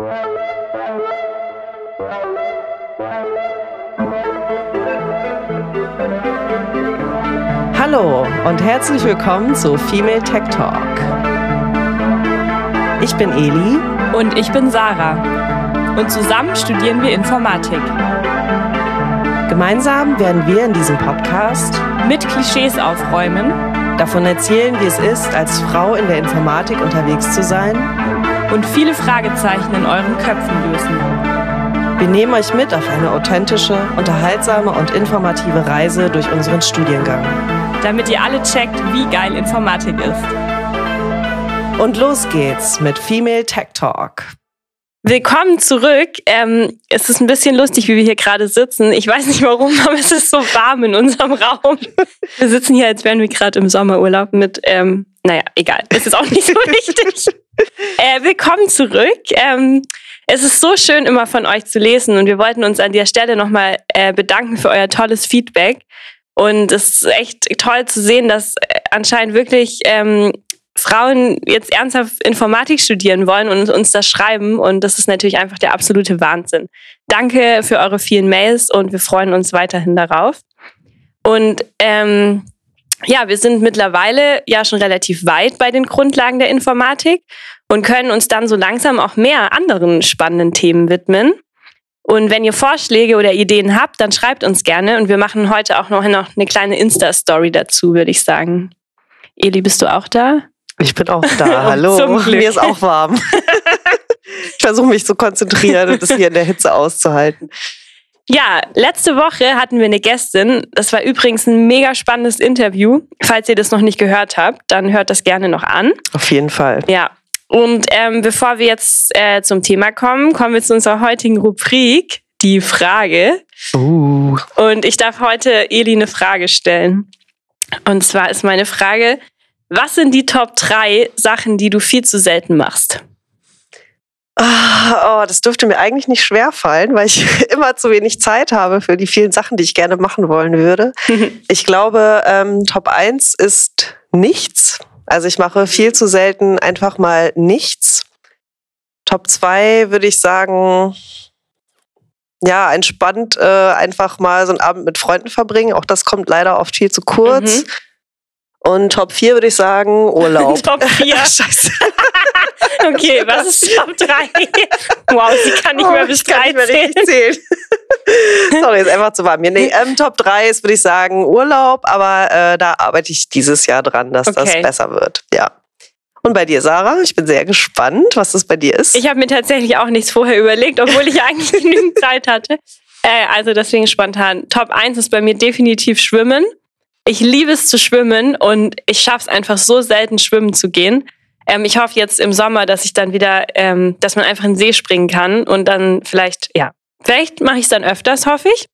Hallo und herzlich willkommen zu Female Tech Talk. Ich bin Eli und ich bin Sarah und zusammen studieren wir Informatik. Gemeinsam werden wir in diesem Podcast mit Klischees aufräumen, davon erzählen, wie es ist, als Frau in der Informatik unterwegs zu sein und viele Fragezeichen in euren Köpfen lösen. Wir nehmen euch mit auf eine authentische, unterhaltsame und informative Reise durch unseren Studiengang. Damit ihr alle checkt, wie geil Informatik ist. Und los geht's mit Female Tech Talk. Willkommen zurück. Ähm, es ist ein bisschen lustig, wie wir hier gerade sitzen. Ich weiß nicht warum, aber es ist so warm in unserem Raum. Wir sitzen hier, als wären wir gerade im Sommerurlaub mit, ähm, naja, egal. Es ist auch nicht so wichtig. Äh, willkommen zurück. Ähm, es ist so schön, immer von euch zu lesen und wir wollten uns an der Stelle nochmal äh, bedanken für euer tolles Feedback. Und es ist echt toll zu sehen, dass äh, anscheinend wirklich ähm, Frauen jetzt ernsthaft Informatik studieren wollen und uns das schreiben. Und das ist natürlich einfach der absolute Wahnsinn. Danke für eure vielen Mails und wir freuen uns weiterhin darauf. Und ähm, ja, wir sind mittlerweile ja schon relativ weit bei den Grundlagen der Informatik und können uns dann so langsam auch mehr anderen spannenden Themen widmen. Und wenn ihr Vorschläge oder Ideen habt, dann schreibt uns gerne und wir machen heute auch noch eine kleine Insta-Story dazu, würde ich sagen. Eli, bist du auch da? Ich bin auch da. Hallo. Mir ist auch warm. ich versuche mich zu konzentrieren und es hier in der Hitze auszuhalten. Ja, letzte Woche hatten wir eine Gästin. Das war übrigens ein mega spannendes Interview. Falls ihr das noch nicht gehört habt, dann hört das gerne noch an. Auf jeden Fall. Ja, und ähm, bevor wir jetzt äh, zum Thema kommen, kommen wir zu unserer heutigen Rubrik, die Frage. Uh. Und ich darf heute Eli eine Frage stellen. Und zwar ist meine Frage, was sind die Top 3 Sachen, die du viel zu selten machst? Ah, oh, das dürfte mir eigentlich nicht schwer fallen, weil ich immer zu wenig Zeit habe für die vielen Sachen, die ich gerne machen wollen würde. ich glaube, ähm, Top 1 ist nichts. Also ich mache viel zu selten einfach mal nichts. Top 2 würde ich sagen, ja, entspannt äh, einfach mal so einen Abend mit Freunden verbringen. Auch das kommt leider oft viel zu kurz. Mhm. Und Top 4 würde ich sagen, Urlaub. Top 4. Scheiße. okay, was ist Top 3? wow, sie kann nicht oh, mehr bis 3 zählen. Sorry, ist einfach zu warm hier. Nee, ähm, Top 3 ist, würde ich sagen, Urlaub, aber äh, da arbeite ich dieses Jahr dran, dass okay. das besser wird. Ja. Und bei dir, Sarah? Ich bin sehr gespannt, was das bei dir ist. Ich habe mir tatsächlich auch nichts vorher überlegt, obwohl ich eigentlich genügend Zeit hatte. Äh, also deswegen spontan. Top 1 ist bei mir definitiv Schwimmen. Ich liebe es zu schwimmen und ich schaffe es einfach so selten, schwimmen zu gehen. Ähm, ich hoffe jetzt im Sommer, dass ich dann wieder, ähm, dass man einfach in den See springen kann und dann vielleicht, ja, vielleicht mache ich es dann öfters, hoffe ich.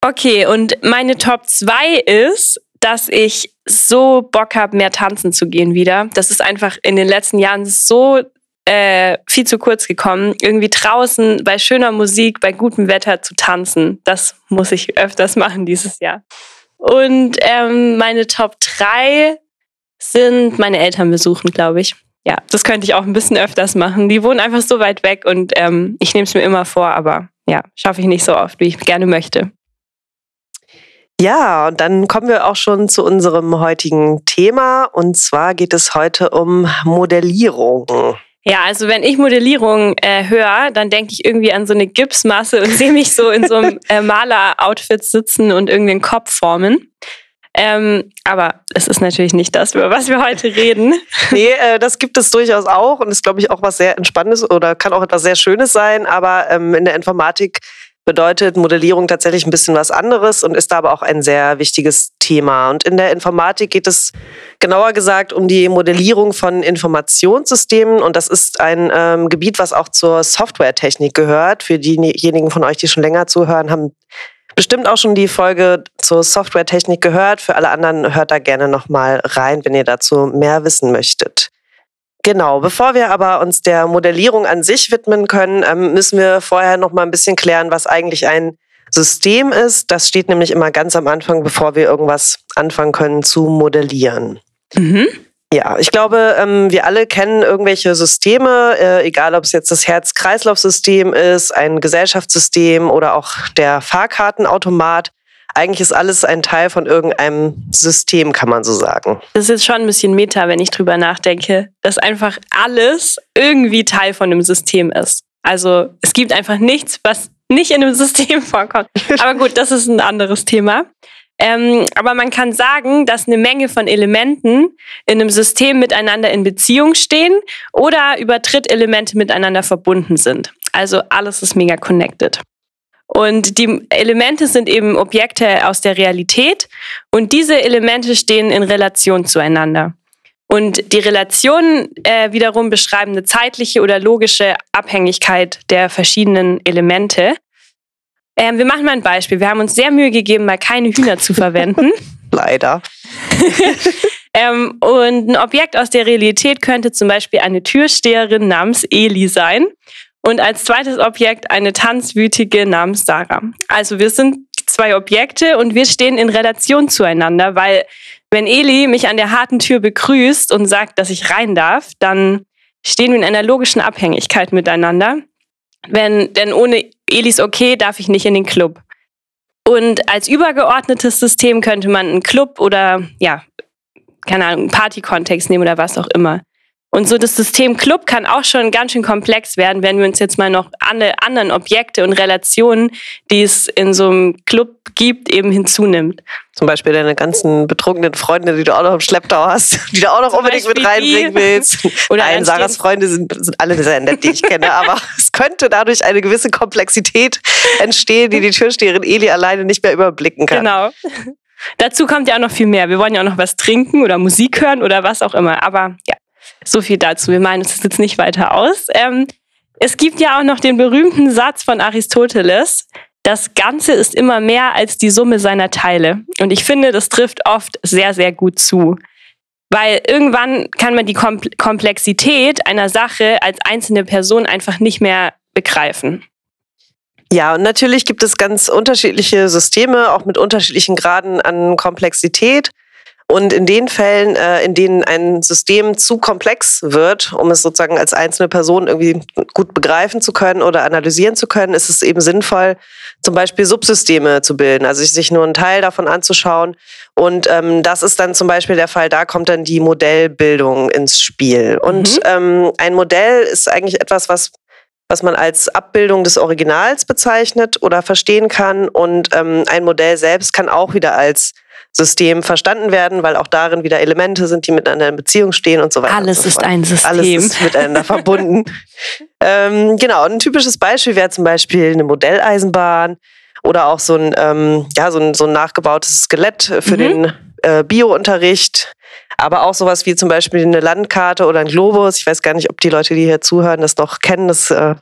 Okay, und meine Top 2 ist, dass ich so Bock habe, mehr tanzen zu gehen wieder. Das ist einfach in den letzten Jahren so äh, viel zu kurz gekommen. Irgendwie draußen bei schöner Musik, bei gutem Wetter zu tanzen. Das muss ich öfters machen dieses Jahr. Und ähm, meine Top 3 sind meine Eltern besuchen, glaube ich. Ja, das könnte ich auch ein bisschen öfters machen. Die wohnen einfach so weit weg und ähm, ich nehme es mir immer vor, aber ja, schaffe ich nicht so oft, wie ich gerne möchte. Ja, und dann kommen wir auch schon zu unserem heutigen Thema. Und zwar geht es heute um Modellierung. Ja, also wenn ich Modellierung äh, höre, dann denke ich irgendwie an so eine Gipsmasse und sehe mich so in so einem äh, Maler-Outfit sitzen und irgendeinen Kopf formen. Ähm, aber es ist natürlich nicht das, über was wir heute reden. nee, äh, das gibt es durchaus auch und ist, glaube ich, auch was sehr Entspannendes oder kann auch etwas sehr Schönes sein. Aber ähm, in der Informatik bedeutet Modellierung tatsächlich ein bisschen was anderes und ist da aber auch ein sehr wichtiges Thema. Und in der Informatik geht es genauer gesagt um die Modellierung von Informationssystemen und das ist ein ähm, Gebiet, was auch zur Softwaretechnik gehört. Für diejenigen von euch, die schon länger zuhören, haben bestimmt auch schon die Folge zur Softwaretechnik gehört. Für alle anderen hört da gerne nochmal rein, wenn ihr dazu mehr wissen möchtet. Genau, bevor wir aber uns der Modellierung an sich widmen können, ähm, müssen wir vorher noch mal ein bisschen klären, was eigentlich ein System ist. Das steht nämlich immer ganz am Anfang, bevor wir irgendwas anfangen können zu modellieren. Mhm. Ja, ich glaube, ähm, wir alle kennen irgendwelche Systeme, äh, egal ob es jetzt das Herz-Kreislauf-System ist, ein Gesellschaftssystem oder auch der Fahrkartenautomat. Eigentlich ist alles ein Teil von irgendeinem System, kann man so sagen. Das ist jetzt schon ein bisschen Meta, wenn ich drüber nachdenke, dass einfach alles irgendwie Teil von einem System ist. Also es gibt einfach nichts, was nicht in einem System vorkommt. Aber gut, das ist ein anderes Thema. Ähm, aber man kann sagen, dass eine Menge von Elementen in einem System miteinander in Beziehung stehen oder über Drittelemente miteinander verbunden sind. Also alles ist mega connected. Und die Elemente sind eben Objekte aus der Realität und diese Elemente stehen in Relation zueinander. Und die Relationen äh, wiederum beschreiben eine zeitliche oder logische Abhängigkeit der verschiedenen Elemente. Ähm, wir machen mal ein Beispiel. Wir haben uns sehr Mühe gegeben, mal keine Hühner zu verwenden. Leider. ähm, und ein Objekt aus der Realität könnte zum Beispiel eine Türsteherin namens Eli sein. Und als zweites Objekt eine Tanzwütige namens Sarah. Also wir sind zwei Objekte und wir stehen in Relation zueinander, weil wenn Eli mich an der harten Tür begrüßt und sagt, dass ich rein darf, dann stehen wir in einer logischen Abhängigkeit miteinander. Wenn, denn ohne Elis okay darf ich nicht in den Club. Und als übergeordnetes System könnte man einen Club oder, ja, keine Ahnung, einen Party-Kontext nehmen oder was auch immer. Und so das System Club kann auch schon ganz schön komplex werden, wenn wir uns jetzt mal noch alle anderen Objekte und Relationen, die es in so einem Club gibt, eben hinzunimmt. Zum Beispiel deine ganzen betrunkenen Freunde, die du auch noch im Schlepptau hast, die du auch noch Zum unbedingt Beispiel mit reinbringen willst. Oder Nein, Sarahs Freunde sind, sind alle sehr nett, die ich kenne, aber es könnte dadurch eine gewisse Komplexität entstehen, die die Türsteherin Eli alleine nicht mehr überblicken kann. Genau. Dazu kommt ja auch noch viel mehr. Wir wollen ja auch noch was trinken oder Musik hören oder was auch immer. Aber ja, so viel dazu. Wir meinen es jetzt nicht weiter aus. Ähm, es gibt ja auch noch den berühmten Satz von Aristoteles, das Ganze ist immer mehr als die Summe seiner Teile. Und ich finde, das trifft oft sehr, sehr gut zu. Weil irgendwann kann man die Komplexität einer Sache als einzelne Person einfach nicht mehr begreifen. Ja, und natürlich gibt es ganz unterschiedliche Systeme, auch mit unterschiedlichen Graden an Komplexität. Und in den Fällen, äh, in denen ein System zu komplex wird, um es sozusagen als einzelne Person irgendwie gut begreifen zu können oder analysieren zu können, ist es eben sinnvoll, zum Beispiel Subsysteme zu bilden, also sich nur einen Teil davon anzuschauen. Und ähm, das ist dann zum Beispiel der Fall, da kommt dann die Modellbildung ins Spiel. Und mhm. ähm, ein Modell ist eigentlich etwas, was was man als Abbildung des Originals bezeichnet oder verstehen kann. Und ähm, ein Modell selbst kann auch wieder als System verstanden werden, weil auch darin wieder Elemente sind, die miteinander in Beziehung stehen und so weiter. Alles so ist ein System. Alles ist miteinander verbunden. ähm, genau, ein typisches Beispiel wäre zum Beispiel eine Modelleisenbahn oder auch so ein, ähm, ja, so ein, so ein nachgebautes Skelett für mhm. den äh, Biounterricht. Aber auch sowas wie zum Beispiel eine Landkarte oder ein Globus. Ich weiß gar nicht, ob die Leute, die hier zuhören, das noch kennen. Das äh,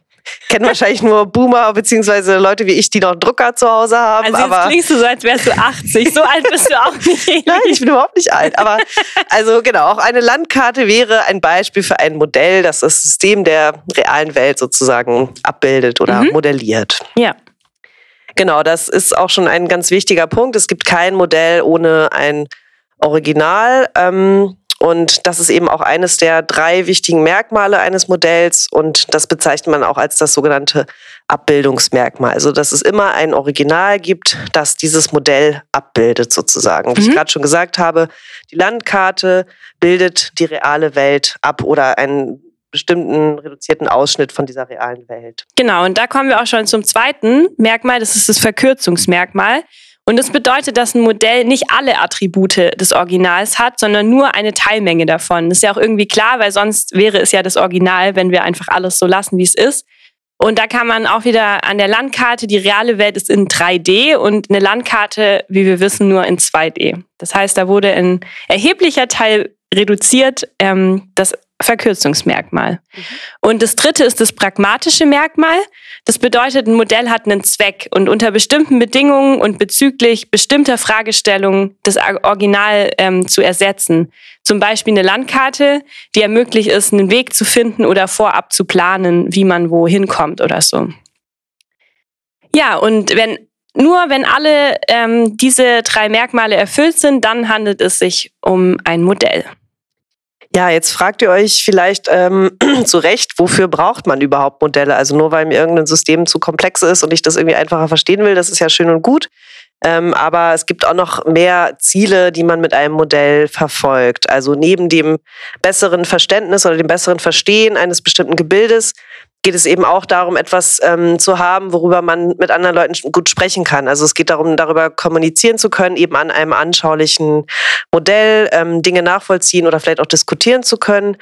kennen wahrscheinlich nur Boomer beziehungsweise Leute wie ich, die noch einen Drucker zu Hause haben. Also jetzt aber klingst du so, als wärst du 80. So alt bist du auch nicht. Nein, ich bin überhaupt nicht alt. Aber also genau, auch eine Landkarte wäre ein Beispiel für ein Modell, das das System der realen Welt sozusagen abbildet oder mhm. modelliert. Ja. Genau, das ist auch schon ein ganz wichtiger Punkt. Es gibt kein Modell ohne ein Original. Ähm, und das ist eben auch eines der drei wichtigen Merkmale eines Modells und das bezeichnet man auch als das sogenannte Abbildungsmerkmal. Also dass es immer ein Original gibt, das dieses Modell abbildet sozusagen. Wie mhm. ich gerade schon gesagt habe, die Landkarte bildet die reale Welt ab oder einen bestimmten reduzierten Ausschnitt von dieser realen Welt. Genau, und da kommen wir auch schon zum zweiten Merkmal, das ist das Verkürzungsmerkmal. Und das bedeutet, dass ein Modell nicht alle Attribute des Originals hat, sondern nur eine Teilmenge davon. Das ist ja auch irgendwie klar, weil sonst wäre es ja das Original, wenn wir einfach alles so lassen, wie es ist. Und da kann man auch wieder an der Landkarte, die reale Welt ist in 3D und eine Landkarte, wie wir wissen, nur in 2D. Das heißt, da wurde ein erheblicher Teil reduziert. Ähm, das Verkürzungsmerkmal. Mhm. Und das dritte ist das pragmatische Merkmal. Das bedeutet, ein Modell hat einen Zweck und unter bestimmten Bedingungen und bezüglich bestimmter Fragestellungen das Original ähm, zu ersetzen. Zum Beispiel eine Landkarte, die ermöglicht ist, einen Weg zu finden oder vorab zu planen, wie man wohin kommt oder so. Ja, und wenn nur wenn alle ähm, diese drei Merkmale erfüllt sind, dann handelt es sich um ein Modell. Ja, jetzt fragt ihr euch vielleicht ähm, zu Recht, wofür braucht man überhaupt Modelle? Also nur weil mir irgendein System zu komplex ist und ich das irgendwie einfacher verstehen will, das ist ja schön und gut. Ähm, aber es gibt auch noch mehr Ziele, die man mit einem Modell verfolgt. Also neben dem besseren Verständnis oder dem besseren Verstehen eines bestimmten Gebildes geht es eben auch darum, etwas ähm, zu haben, worüber man mit anderen Leuten gut sprechen kann. Also es geht darum, darüber kommunizieren zu können, eben an einem anschaulichen Modell ähm, Dinge nachvollziehen oder vielleicht auch diskutieren zu können.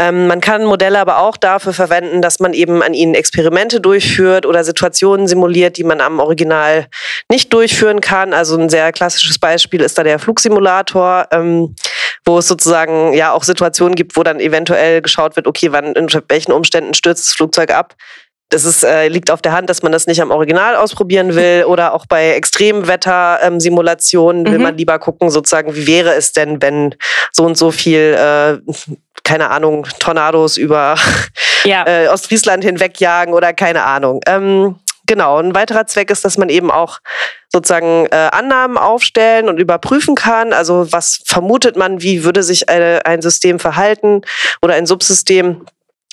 Ähm, man kann Modelle aber auch dafür verwenden, dass man eben an ihnen Experimente durchführt oder Situationen simuliert, die man am Original nicht durchführen kann. Also ein sehr klassisches Beispiel ist da der Flugsimulator, ähm, wo es sozusagen ja auch Situationen gibt, wo dann eventuell geschaut wird, okay, wann in welchen Umständen stürzt das Flugzeug ab das ist, äh, liegt auf der Hand, dass man das nicht am Original ausprobieren will oder auch bei Extremwetter-Simulationen will mhm. man lieber gucken, sozusagen, wie wäre es denn, wenn so und so viel, äh, keine Ahnung, Tornados über ja. äh, Ostfriesland hinwegjagen oder keine Ahnung. Ähm, genau, ein weiterer Zweck ist, dass man eben auch sozusagen äh, Annahmen aufstellen und überprüfen kann. Also was vermutet man, wie würde sich eine, ein System verhalten oder ein Subsystem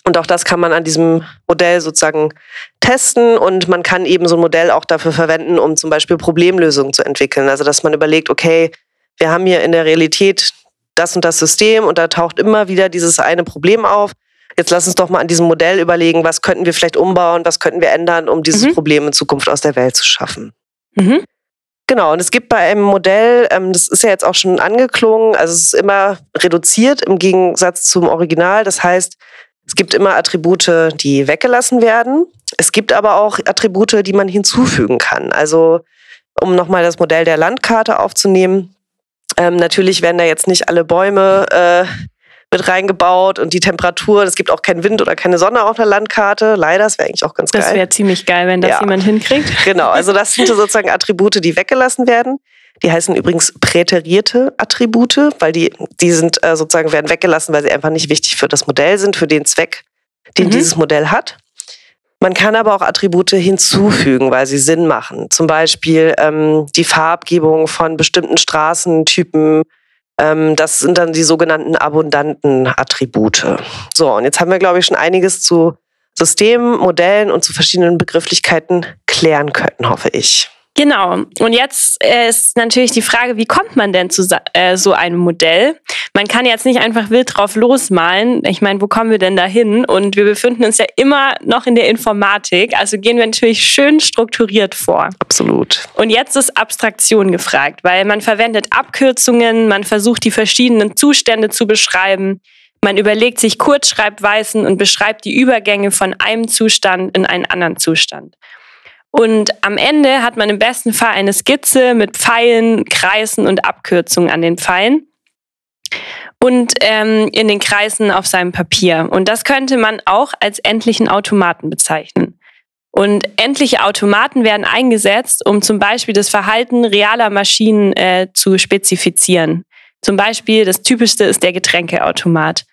und auch das kann man an diesem Modell sozusagen testen und man kann eben so ein Modell auch dafür verwenden, um zum Beispiel Problemlösungen zu entwickeln. Also dass man überlegt, okay, wir haben hier in der Realität das und das System und da taucht immer wieder dieses eine Problem auf. Jetzt lass uns doch mal an diesem Modell überlegen, was könnten wir vielleicht umbauen, was könnten wir ändern, um dieses mhm. Problem in Zukunft aus der Welt zu schaffen. Mhm. Genau, und es gibt bei einem Modell, ähm, das ist ja jetzt auch schon angeklungen, also es ist immer reduziert im Gegensatz zum Original. Das heißt, es gibt immer Attribute, die weggelassen werden. Es gibt aber auch Attribute, die man hinzufügen kann. Also um nochmal das Modell der Landkarte aufzunehmen. Ähm, natürlich werden da jetzt nicht alle Bäume äh, mit reingebaut und die Temperatur. Es gibt auch keinen Wind oder keine Sonne auf der Landkarte. Leider, das wäre eigentlich auch ganz das geil. Das wäre ziemlich geil, wenn das ja. jemand hinkriegt. Genau, also das sind sozusagen Attribute, die weggelassen werden. Die heißen übrigens präterierte Attribute, weil die, die sind äh, sozusagen werden weggelassen, weil sie einfach nicht wichtig für das Modell sind, für den Zweck, den mhm. dieses Modell hat. Man kann aber auch Attribute hinzufügen, weil sie Sinn machen. Zum Beispiel ähm, die Farbgebung von bestimmten Straßentypen. Ähm, das sind dann die sogenannten abundanten Attribute. So, und jetzt haben wir, glaube ich, schon einiges zu Systemen, Modellen und zu verschiedenen Begrifflichkeiten klären können, hoffe ich. Genau. Und jetzt äh, ist natürlich die Frage, wie kommt man denn zu äh, so einem Modell? Man kann jetzt nicht einfach wild drauf losmalen. Ich meine, wo kommen wir denn da hin? Und wir befinden uns ja immer noch in der Informatik. Also gehen wir natürlich schön strukturiert vor. Absolut. Und jetzt ist Abstraktion gefragt, weil man verwendet Abkürzungen, man versucht die verschiedenen Zustände zu beschreiben. Man überlegt sich Kurzschreibweisen und beschreibt die Übergänge von einem Zustand in einen anderen Zustand. Und am Ende hat man im besten Fall eine Skizze mit Pfeilen, Kreisen und Abkürzungen an den Pfeilen und ähm, in den Kreisen auf seinem Papier. Und das könnte man auch als endlichen Automaten bezeichnen. Und endliche Automaten werden eingesetzt, um zum Beispiel das Verhalten realer Maschinen äh, zu spezifizieren. Zum Beispiel das typischste ist der Getränkeautomat.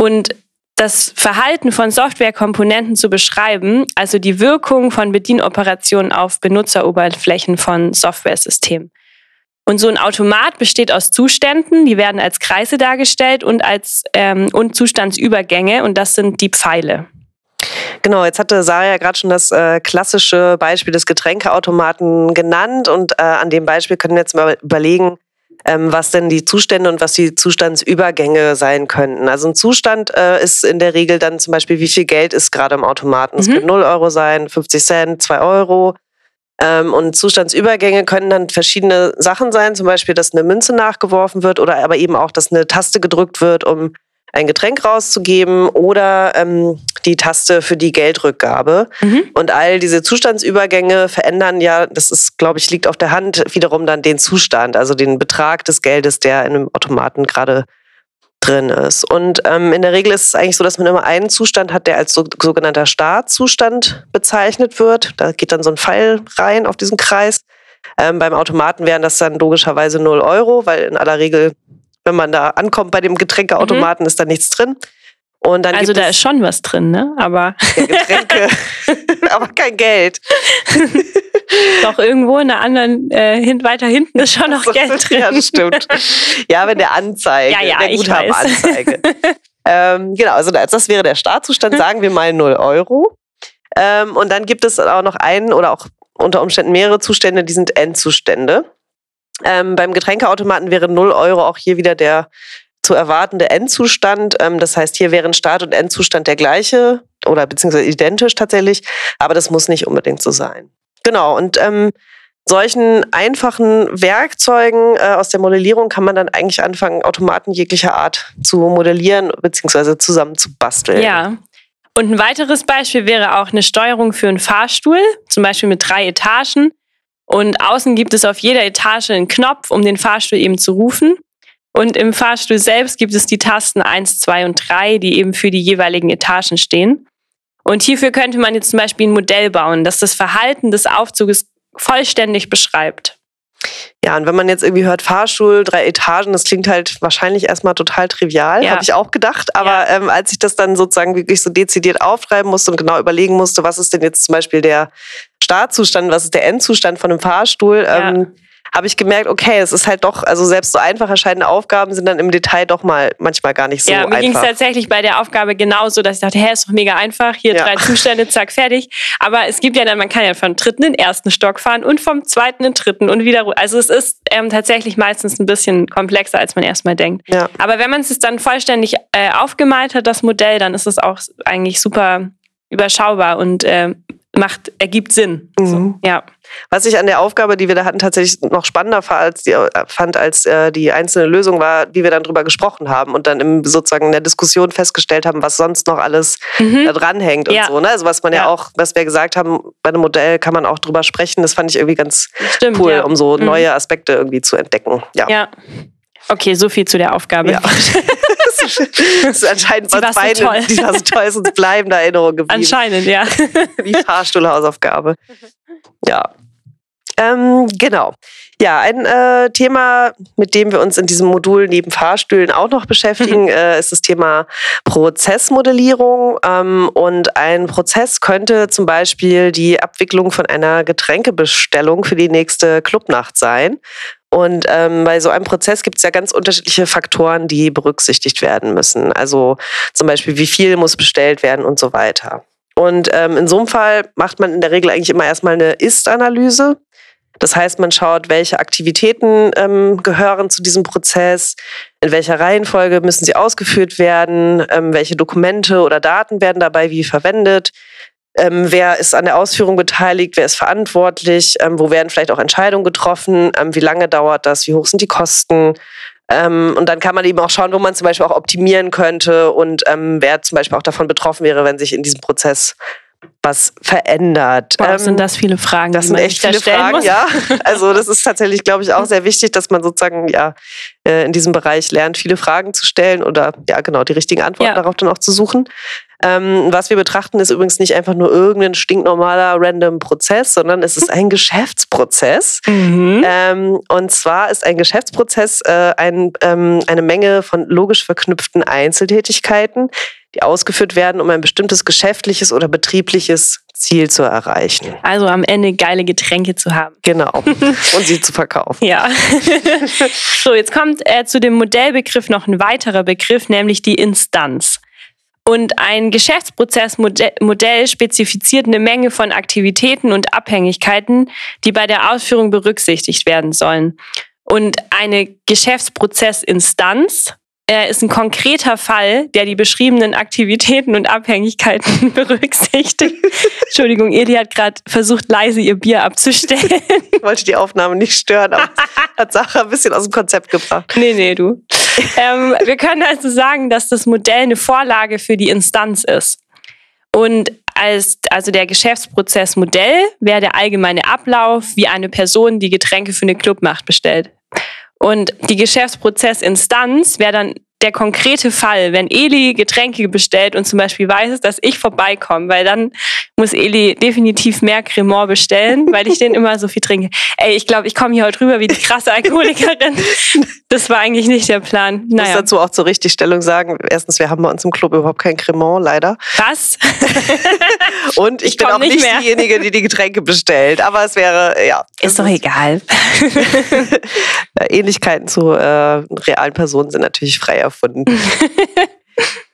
Und das Verhalten von Softwarekomponenten zu beschreiben, also die Wirkung von Bedienoperationen auf Benutzeroberflächen von Softwaresystemen. Und so ein Automat besteht aus Zuständen, die werden als Kreise dargestellt und als ähm, und Zustandsübergänge und das sind die Pfeile. Genau, jetzt hatte Sarah ja gerade schon das äh, klassische Beispiel des Getränkeautomaten genannt und äh, an dem Beispiel können wir jetzt mal überlegen, was denn die Zustände und was die Zustandsübergänge sein könnten. Also ein Zustand äh, ist in der Regel dann zum Beispiel, wie viel Geld ist gerade im Automaten. Es mhm. können 0 Euro sein, 50 Cent, 2 Euro. Ähm, und Zustandsübergänge können dann verschiedene Sachen sein, zum Beispiel, dass eine Münze nachgeworfen wird oder aber eben auch, dass eine Taste gedrückt wird, um ein Getränk rauszugeben oder ähm, die Taste für die Geldrückgabe. Mhm. Und all diese Zustandsübergänge verändern ja, das ist, glaube ich, liegt auf der Hand, wiederum dann den Zustand, also den Betrag des Geldes, der in einem Automaten gerade drin ist. Und ähm, in der Regel ist es eigentlich so, dass man immer einen Zustand hat, der als so, sogenannter Startzustand bezeichnet wird. Da geht dann so ein Pfeil rein auf diesen Kreis. Ähm, beim Automaten wären das dann logischerweise 0 Euro, weil in aller Regel wenn man da ankommt bei dem Getränkeautomaten, mhm. ist da nichts drin. Und dann also da ist schon was drin, ne? Aber Getränke, aber kein Geld. Doch irgendwo in der anderen, äh, hin, weiter hinten ist schon noch Geld drin. Ja, das stimmt. Ja, wenn der Anzeige, Ja, ja, der Guthabenanzeige. ähm, genau, also das das wäre der Startzustand, sagen wir mal 0 Euro. Ähm, und dann gibt es auch noch einen oder auch unter Umständen mehrere Zustände, die sind Endzustände. Ähm, beim Getränkeautomaten wäre 0 Euro auch hier wieder der zu erwartende Endzustand. Ähm, das heißt, hier wären Start- und Endzustand der gleiche oder beziehungsweise identisch tatsächlich, aber das muss nicht unbedingt so sein. Genau, und ähm, solchen einfachen Werkzeugen äh, aus der Modellierung kann man dann eigentlich anfangen, Automaten jeglicher Art zu modellieren beziehungsweise zusammen zu basteln. Ja. Und ein weiteres Beispiel wäre auch eine Steuerung für einen Fahrstuhl, zum Beispiel mit drei Etagen. Und außen gibt es auf jeder Etage einen Knopf, um den Fahrstuhl eben zu rufen. Und im Fahrstuhl selbst gibt es die Tasten 1, 2 und 3, die eben für die jeweiligen Etagen stehen. Und hierfür könnte man jetzt zum Beispiel ein Modell bauen, das das Verhalten des Aufzuges vollständig beschreibt. Ja, und wenn man jetzt irgendwie hört, Fahrstuhl, drei Etagen, das klingt halt wahrscheinlich erstmal total trivial, Ja. habe ich auch gedacht. Aber Ja. ähm, als ich das dann sozusagen wirklich so dezidiert aufschreiben musste und genau überlegen musste, was ist denn jetzt zum Beispiel der Startzustand, was ist der Endzustand von einem Fahrstuhl, Ja. ähm, habe ich gemerkt, okay, es ist halt doch, also selbst so einfach erscheinende Aufgaben sind dann im Detail doch mal manchmal gar nicht so ja, mir ging es einfach. tatsächlich bei der Aufgabe genauso, dass ich dachte, hä, ist doch mega einfach, hier Ja. drei Zustände, zack, fertig. Aber es gibt ja dann, man kann ja vom dritten in den ersten Stock fahren und vom zweiten in den dritten und wieder. Also es ist ähm, tatsächlich meistens ein bisschen komplexer, als man erstmal denkt. Ja. Aber wenn man es dann vollständig äh, aufgemalt hat, das Modell, dann ist es auch eigentlich super überschaubar und äh, macht, ergibt Sinn. Mhm. Ja. Was ich an der Aufgabe, die wir da hatten, tatsächlich noch spannender fand, als die, äh, fand, als äh, die einzelne Lösung war, wie wir dann drüber gesprochen haben und dann im, sozusagen in der Diskussion festgestellt haben, was sonst noch alles da dranhängt und Ja. so. Ne? Also was man ja. Ja. auch, was wir gesagt haben, bei einem Modell kann man auch drüber sprechen. Das fand ich irgendwie ganz Stimmt. cool, ja. um so Mhm. neue Aspekte irgendwie zu entdecken. Ja. Okay, so viel zu der Aufgabe. Ja. das ist anscheinend war was so beiden, toll. die war so toll ist uns bleibende Erinnerung geblieben. Anscheinend, ja. wie Fahrstuhlhausaufgabe. Ja. Ähm, genau. Ja, ein äh, Thema, mit dem wir uns in diesem Modul neben Fahrstühlen auch noch beschäftigen, äh, ist das Thema Prozessmodellierung. Ähm, und ein Prozess könnte zum Beispiel die Abwicklung von einer Getränkebestellung für die nächste Clubnacht sein. Und ähm, bei so einem Prozess gibt es ja ganz unterschiedliche Faktoren, die berücksichtigt werden müssen. Also zum Beispiel, wie viel muss bestellt werden und so weiter. Und ähm, in so einem Fall macht man in der Regel eigentlich immer erstmal eine Ist-Analyse. Das heißt, man schaut, welche Aktivitäten ähm, gehören zu diesem Prozess, in welcher Reihenfolge müssen sie ausgeführt werden, ähm, welche Dokumente oder Daten werden dabei wie verwendet, ähm, wer ist an der Ausführung beteiligt, wer ist verantwortlich, ähm, wo werden vielleicht auch Entscheidungen getroffen, ähm, wie lange dauert das, wie hoch sind die Kosten. Ähm, und dann kann man eben auch schauen, wo man zum Beispiel auch optimieren könnte und ähm, wer zum Beispiel auch davon betroffen wäre, wenn sich in diesem Prozess was verändert. Wow, Ähm, sind das viele Fragen, das die sind man echt viele Fragen, muss. ja. Also das ist tatsächlich, glaube ich, auch sehr wichtig, dass man sozusagen ja äh, in diesem Bereich lernt, viele Fragen zu stellen oder ja genau die richtigen Antworten Ja. darauf dann auch zu suchen. Ähm, was wir betrachten, ist übrigens nicht einfach nur irgendein stinknormaler random Prozess, sondern es ist ein Geschäftsprozess. Mhm. Ähm, und zwar ist ein Geschäftsprozess äh, ein, ähm, eine Menge von logisch verknüpften Einzeltätigkeiten, die ausgeführt werden, um ein bestimmtes geschäftliches oder betriebliches Ziel zu erreichen. Also am Ende geile Getränke zu haben. Genau. Und sie zu verkaufen. Ja. so, jetzt kommt äh, zu dem Modellbegriff noch ein weiterer Begriff, nämlich die Instanz. Und ein Geschäftsprozessmodell Modell spezifiziert eine Menge von Aktivitäten und Abhängigkeiten, die bei der Ausführung berücksichtigt werden sollen. Und eine Geschäftsprozessinstanz äh, ist ein konkreter Fall, der die beschriebenen Aktivitäten und Abhängigkeiten berücksichtigt. Entschuldigung, Eli hat gerade versucht, leise ihr Bier abzustellen. Ich wollte die Aufnahme nicht stören, aber hat Sache ein bisschen aus dem Konzept gebracht. Nee, nee, du. ähm, wir können also sagen, dass das Modell eine Vorlage für die Instanz ist. Und als, also der Geschäftsprozessmodell wäre der allgemeine Ablauf, wie eine Person die Getränke für eine Clubmacht bestellt. Und die Geschäftsprozessinstanz wäre dann der konkrete Fall, wenn Eli Getränke bestellt und zum Beispiel weiß, dass ich vorbeikomme, weil dann muss Eli definitiv mehr Cremant bestellen, weil ich den immer so viel trinke. Ey, ich glaube, ich komme hier heute rüber wie die krasse Alkoholikerin. Das war eigentlich nicht der Plan. Naja. Ich muss dazu auch zur Richtigstellung sagen, erstens, wir haben bei uns im Club überhaupt kein Cremant, leider. Was? und ich, ich bin auch nicht, nicht diejenige, die die Getränke bestellt, aber es wäre, ja. Ist doch egal. Ähnlichkeiten zu äh, realen Personen sind natürlich frei erfunden.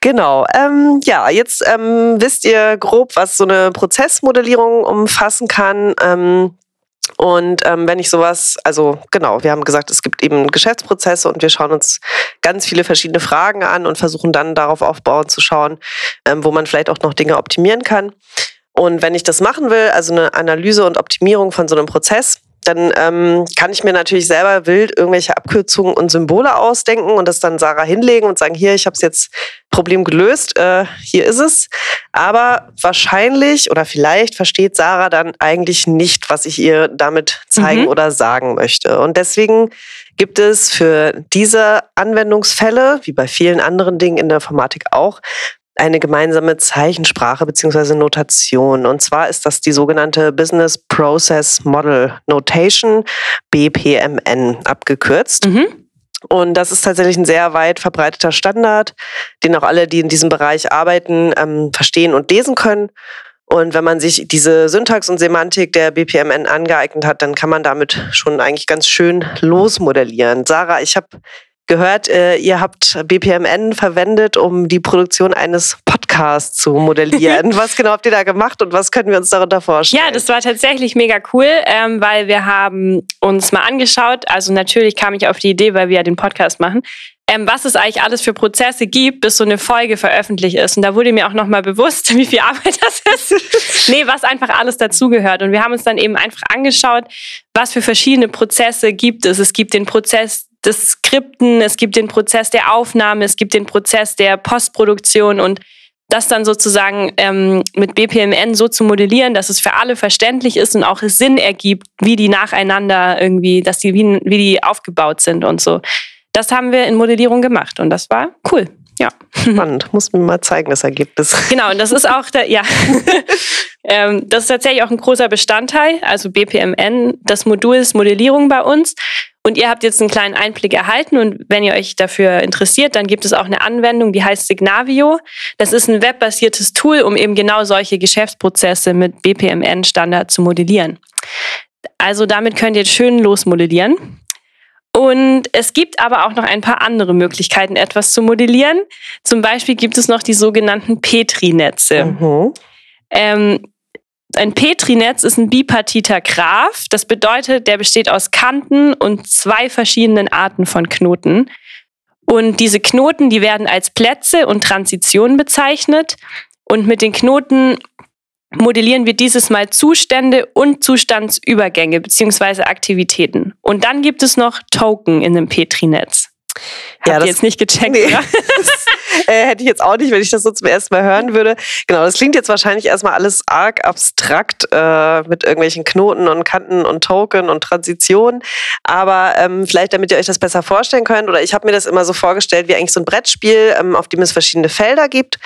Genau. Ähm, ja, jetzt ähm, wisst ihr grob, was so eine Prozessmodellierung umfassen kann. Ähm, und ähm, wenn ich sowas, also genau, wir haben gesagt, es gibt eben Geschäftsprozesse und wir schauen uns ganz viele verschiedene Fragen an und versuchen dann darauf aufbauen zu schauen, ähm, wo man vielleicht auch noch Dinge optimieren kann. Und wenn ich das machen will, also eine Analyse und Optimierung von so einem Prozess, dann ähm, kann ich mir natürlich selber wild irgendwelche Abkürzungen und Symbole ausdenken und das dann Sarah hinlegen und sagen, hier, ich habe es jetzt Problem gelöst, äh, hier ist es. Aber wahrscheinlich oder vielleicht versteht Sarah dann eigentlich nicht, was ich ihr damit zeigen mhm. oder sagen möchte. Und deswegen gibt es für diese Anwendungsfälle, wie bei vielen anderen Dingen in der Informatik auch, eine gemeinsame Zeichensprache beziehungsweise Notation. Und zwar ist das die sogenannte Business Process Model Notation, BPMN abgekürzt. Mhm. Und das ist tatsächlich ein sehr weit verbreiteter Standard, den auch alle, die in diesem Bereich arbeiten, ähm, verstehen und lesen können. Und wenn man sich diese Syntax und Semantik der BPMN angeeignet hat, dann kann man damit schon eigentlich ganz schön losmodellieren. Sarah, ich habe gehört, äh, ihr habt BPMN verwendet, um die Produktion eines Podcasts zu modellieren. was genau habt ihr da gemacht und was können wir uns darunter vorstellen? Ja, das war tatsächlich mega cool, ähm, weil wir haben uns mal angeschaut, also natürlich kam ich auf die Idee, weil wir ja den Podcast machen, ähm, was es eigentlich alles für Prozesse gibt, bis so eine Folge veröffentlicht ist. Und da wurde mir auch nochmal bewusst, wie viel Arbeit das ist. nee, was einfach alles dazugehört. Und wir haben uns dann eben einfach angeschaut, was für verschiedene Prozesse gibt es. Es gibt den Prozess des Skripten, es gibt den Prozess der Aufnahme, es gibt den Prozess der Postproduktion und das dann sozusagen ähm, mit BPMN so zu modellieren, dass es für alle verständlich ist und auch Sinn ergibt, wie die nacheinander irgendwie, dass die wie, wie die aufgebaut sind und so. Das haben wir in Modellierung gemacht und das war cool. Spannend. Muss mir mal zeigen, das Ergebnis. Genau, und das ist auch der, ja. ähm, das ist tatsächlich auch ein großer Bestandteil, also BPMN, das Modul ist Modellierung bei uns. Und ihr habt jetzt einen kleinen Einblick erhalten und wenn ihr euch dafür interessiert, dann gibt es auch eine Anwendung, die heißt Signavio. Das ist ein webbasiertes Tool, um eben genau solche Geschäftsprozesse mit BPMN-Standard zu modellieren. Also damit könnt ihr schön losmodellieren. Und es gibt aber auch noch ein paar andere Möglichkeiten, etwas zu modellieren. Zum Beispiel gibt es noch die sogenannten Petri-Netze. Mhm. Ähm, ein Petri-Netz ist ein bipartiter Graph. Das bedeutet, der besteht aus Kanten und zwei verschiedenen Arten von Knoten. Und diese Knoten, die werden als Plätze und Transitionen bezeichnet. Und mit den Knoten modellieren wir dieses Mal Zustände und Zustandsübergänge beziehungsweise Aktivitäten. Und dann gibt es noch Token in einem Petri-Netz. Ja, Habt ihr jetzt nicht gecheckt, nee. oder? äh, hätte ich jetzt auch nicht, wenn ich das so zum ersten Mal hören würde. Genau, das klingt jetzt wahrscheinlich erstmal alles arg abstrakt äh, mit irgendwelchen Knoten und Kanten und Token und Transitionen. Aber ähm, vielleicht, damit ihr euch das besser vorstellen könnt, oder ich habe mir das immer so vorgestellt wie eigentlich so ein Brettspiel, ähm, auf dem es verschiedene Felder gibt.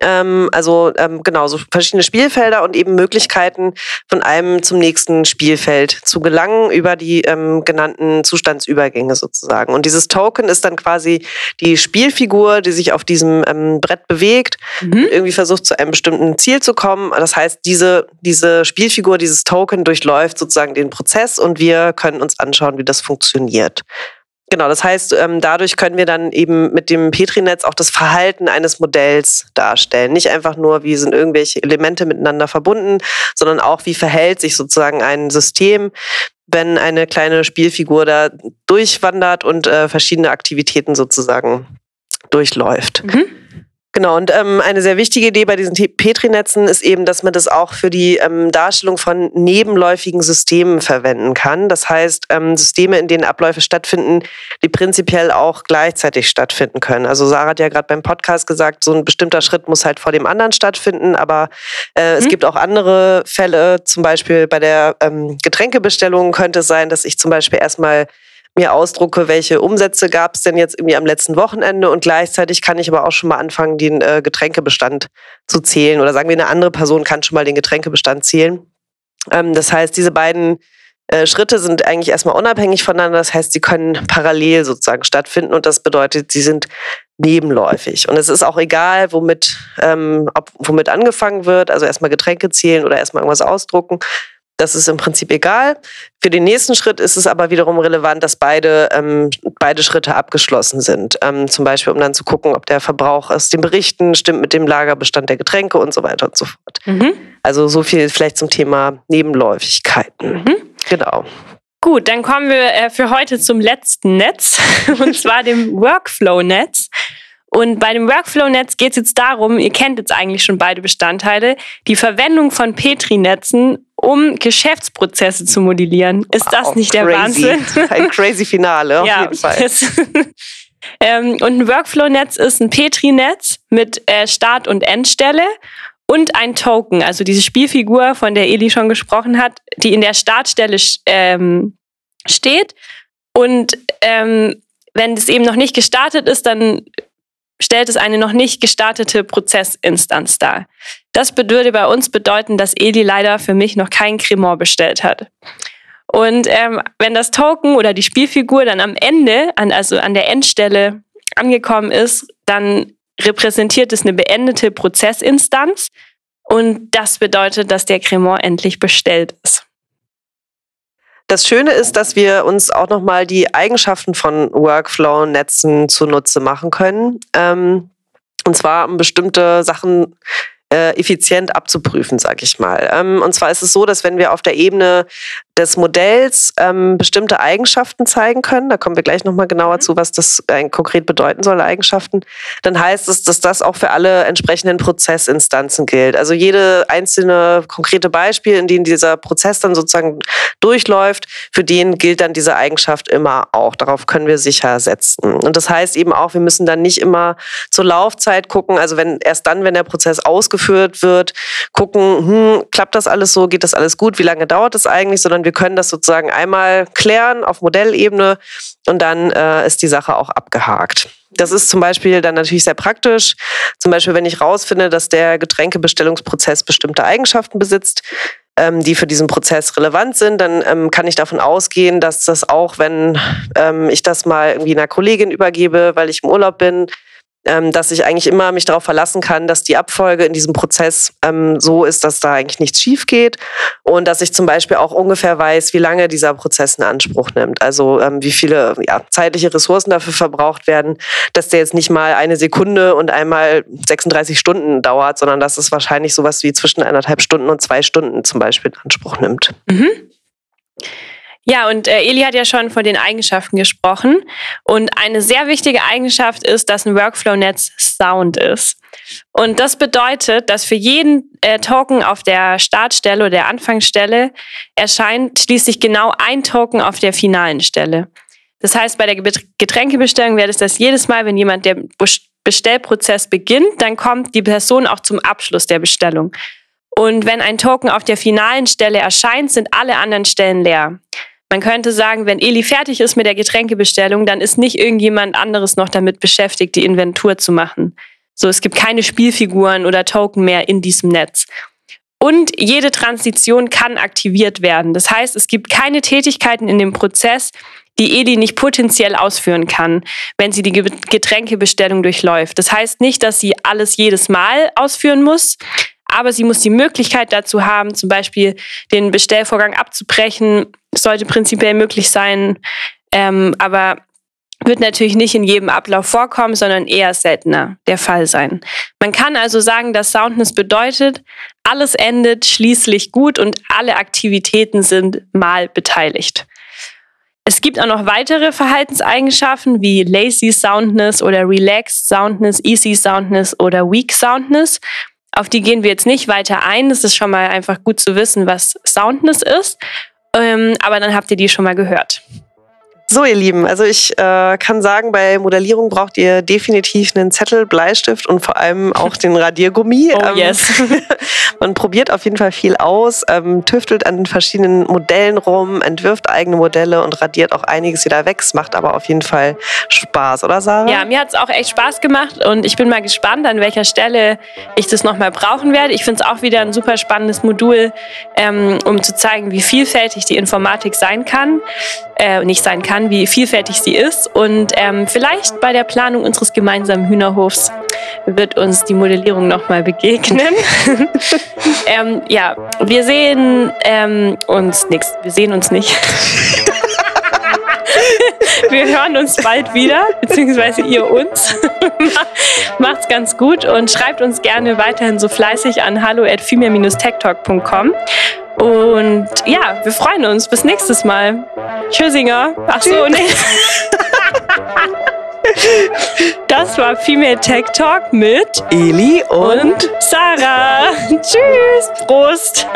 Ähm, also ähm, genau, so verschiedene Spielfelder und eben Möglichkeiten, von einem zum nächsten Spielfeld zu gelangen über die ähm, genannten Zustandsübergänge sozusagen. Und dieses Token ist dann quasi die Spielfigur, die sich auf diesem ähm, Brett bewegt, mhm. irgendwie versucht zu einem bestimmten Ziel zu kommen. Das heißt, diese, diese Spielfigur, dieses Token durchläuft sozusagen den Prozess und wir können uns anschauen, wie das funktioniert. Genau, das heißt, ähm, dadurch können wir dann eben mit dem Petri-Netz auch das Verhalten eines Modells darstellen. Nicht einfach nur, wie sind irgendwelche Elemente miteinander verbunden, sondern auch, wie verhält sich sozusagen ein System, wenn eine kleine Spielfigur da durchwandert und äh, verschiedene Aktivitäten sozusagen durchläuft. Mhm. Genau, und ähm, eine sehr wichtige Idee bei diesen Petri-Netzen ist eben, dass man das auch für die ähm, Darstellung von nebenläufigen Systemen verwenden kann. Das heißt, ähm, Systeme, in denen Abläufe stattfinden, die prinzipiell auch gleichzeitig stattfinden können. Also Sarah hat ja gerade beim Podcast gesagt, so ein bestimmter Schritt muss halt vor dem anderen stattfinden, aber äh, mhm. es gibt auch andere Fälle, zum Beispiel bei der ähm, Getränkebestellung könnte es sein, dass ich zum Beispiel erstmal mir ausdrucke, welche Umsätze gab es denn jetzt irgendwie am letzten Wochenende und gleichzeitig kann ich aber auch schon mal anfangen, den äh, Getränkebestand zu zählen oder sagen wir, eine andere Person kann schon mal den Getränkebestand zählen. Ähm, das heißt, diese beiden äh, Schritte sind eigentlich erstmal unabhängig voneinander. Das heißt, sie können parallel sozusagen stattfinden und das bedeutet, sie sind nebenläufig. Und es ist auch egal, womit, ähm, ob, womit angefangen wird. Also erstmal Getränke zählen oder erstmal irgendwas ausdrucken. Das ist im Prinzip egal. Für den nächsten Schritt ist es aber wiederum relevant, dass beide, ähm, beide Schritte abgeschlossen sind. Ähm, zum Beispiel, um dann zu gucken, ob der Verbrauch aus den Berichten stimmt mit dem Lagerbestand der Getränke und so weiter und so fort. Mhm. Also so viel vielleicht zum Thema Nebenläufigkeiten. Mhm. Genau. Gut, dann kommen wir äh, für heute zum letzten Netz, und zwar dem Workflow-Netz. Und bei dem Workflow-Netz geht es jetzt darum, ihr kennt jetzt eigentlich schon beide Bestandteile, die Verwendung von Petri-Netzen, um Geschäftsprozesse zu modellieren. Ist wow, das nicht crazy. der Wahnsinn? Ein crazy Finale, auf ja, jeden Fall. ähm, und ein Workflow-Netz ist ein Petri-Netz mit äh, Start- und Endstelle und ein Token, also diese Spielfigur, von der Eli schon gesprochen hat, die in der Startstelle ähm, steht. Und ähm, wenn es eben noch nicht gestartet ist, dann stellt es eine noch nicht gestartete Prozessinstanz dar. Das würde bei uns bedeuten, dass Eli leider für mich noch kein Cremant bestellt hat. Und ähm, wenn das Token oder die Spielfigur dann am Ende, an, also an der Endstelle angekommen ist, dann repräsentiert es eine beendete Prozessinstanz und das bedeutet, dass der Cremant endlich bestellt ist. Das Schöne ist, dass wir uns auch nochmal die Eigenschaften von Workflow-Netzen zunutze machen können. Ähm, und zwar um bestimmte Sachen äh, effizient abzuprüfen, sag ich mal. Ähm, und zwar ist es so, dass wenn wir auf der Ebene des Modells ähm, bestimmte Eigenschaften zeigen können, da kommen wir gleich nochmal genauer mhm. zu, was das äh, konkret bedeuten soll, Eigenschaften, dann heißt es, dass das auch für alle entsprechenden Prozessinstanzen gilt. Also jede einzelne konkrete Beispiel, in dem dieser Prozess dann sozusagen durchläuft, für den gilt dann diese Eigenschaft immer auch. Darauf können wir sicher setzen. Und das heißt eben auch, wir müssen dann nicht immer zur Laufzeit gucken, also wenn erst dann, wenn der Prozess ausgeführt wird, gucken, hm, klappt das alles so, geht das alles gut, wie lange dauert das eigentlich, sondern wir können das sozusagen einmal klären auf Modellebene und dann äh, ist die Sache auch abgehakt. Das ist zum Beispiel dann natürlich sehr praktisch. Zum Beispiel, wenn ich rausfinde, dass der Getränkebestellungsprozess bestimmte Eigenschaften besitzt, ähm, die für diesen Prozess relevant sind, dann ähm, kann ich davon ausgehen, dass das auch, wenn ähm, ich das mal irgendwie einer Kollegin übergebe, weil ich im Urlaub bin, ähm, dass ich eigentlich immer mich darauf verlassen kann, dass die Abfolge in diesem Prozess ähm, so ist, dass da eigentlich nichts schief geht und dass ich zum Beispiel auch ungefähr weiß, wie lange dieser Prozess in Anspruch nimmt. Also ähm, wie viele ja, zeitliche Ressourcen dafür verbraucht werden, dass der jetzt nicht mal eine Sekunde und einmal 36 Stunden dauert, sondern dass es wahrscheinlich sowas wie zwischen eineinhalb Stunden und zwei Stunden zum Beispiel in Anspruch nimmt. Mhm. Ja, und äh, Eli hat ja schon von den Eigenschaften gesprochen. Und eine sehr wichtige Eigenschaft ist, dass ein Workflow-Netz Sound ist. Und das bedeutet, dass für jeden äh, Token auf der Startstelle oder der Anfangsstelle erscheint schließlich genau ein Token auf der finalen Stelle. Das heißt, bei der Getränkebestellung wäre es das jedes Mal, wenn jemand der Bestellprozess beginnt, dann kommt die Person auch zum Abschluss der Bestellung. Und wenn ein Token auf der finalen Stelle erscheint, sind alle anderen Stellen leer. Man könnte sagen, wenn Eli fertig ist mit der Getränkebestellung, dann ist nicht irgendjemand anderes noch damit beschäftigt, die Inventur zu machen. So, es gibt keine Spielfiguren oder Token mehr in diesem Netz. Und jede Transition kann aktiviert werden. Das heißt, es gibt keine Tätigkeiten in dem Prozess, die Eli nicht potenziell ausführen kann, wenn sie die Getränkebestellung durchläuft. Das heißt nicht, dass sie alles jedes Mal ausführen muss, aber sie muss die Möglichkeit dazu haben, zum Beispiel den Bestellvorgang abzubrechen. Das sollte prinzipiell möglich sein, ähm, aber wird natürlich nicht in jedem Ablauf vorkommen, sondern eher seltener der Fall sein. Man kann also sagen, dass Soundness bedeutet, alles endet schließlich gut und alle Aktivitäten sind mal beteiligt. Es gibt auch noch weitere Verhaltenseigenschaften wie Lazy Soundness oder Relaxed Soundness, Easy Soundness oder Weak Soundness. Auf die gehen wir jetzt nicht weiter ein. Das ist schon mal einfach gut zu wissen, was Soundness ist. Ähm, aber dann habt ihr die schon mal gehört. So, ihr Lieben, also ich äh, kann sagen, bei Modellierung braucht ihr definitiv einen Zettel, Bleistift und vor allem auch den Radiergummi. Oh ähm, yes. man probiert auf jeden Fall viel aus, ähm, tüftelt an verschiedenen Modellen rum, entwirft eigene Modelle und radiert auch einiges wieder weg. Es macht aber auf jeden Fall Spaß, oder Sarah? Ja, mir hat es auch echt Spaß gemacht und ich bin mal gespannt, an welcher Stelle ich das nochmal brauchen werde. Ich finde es auch wieder ein super spannendes Modul, ähm, um zu zeigen, wie vielfältig die Informatik sein kann, äh, nicht sein kann, wie vielfältig sie ist. Und ähm, vielleicht bei der Planung unseres gemeinsamen Hühnerhofs wird uns die Modellierung nochmal begegnen. ähm, ja, wir sehen ähm, uns nichts. Wir sehen uns nicht. Wir hören uns bald wieder, beziehungsweise ihr uns. Macht's ganz gut und schreibt uns gerne weiterhin so fleißig an hallo@female-techtalk.com. Und ja, wir freuen uns. Bis nächstes Mal. Tschüssinger. Ach so, nee. Das war Female Tech Talk mit Eli und, und Sarah. Tschüss. Prost.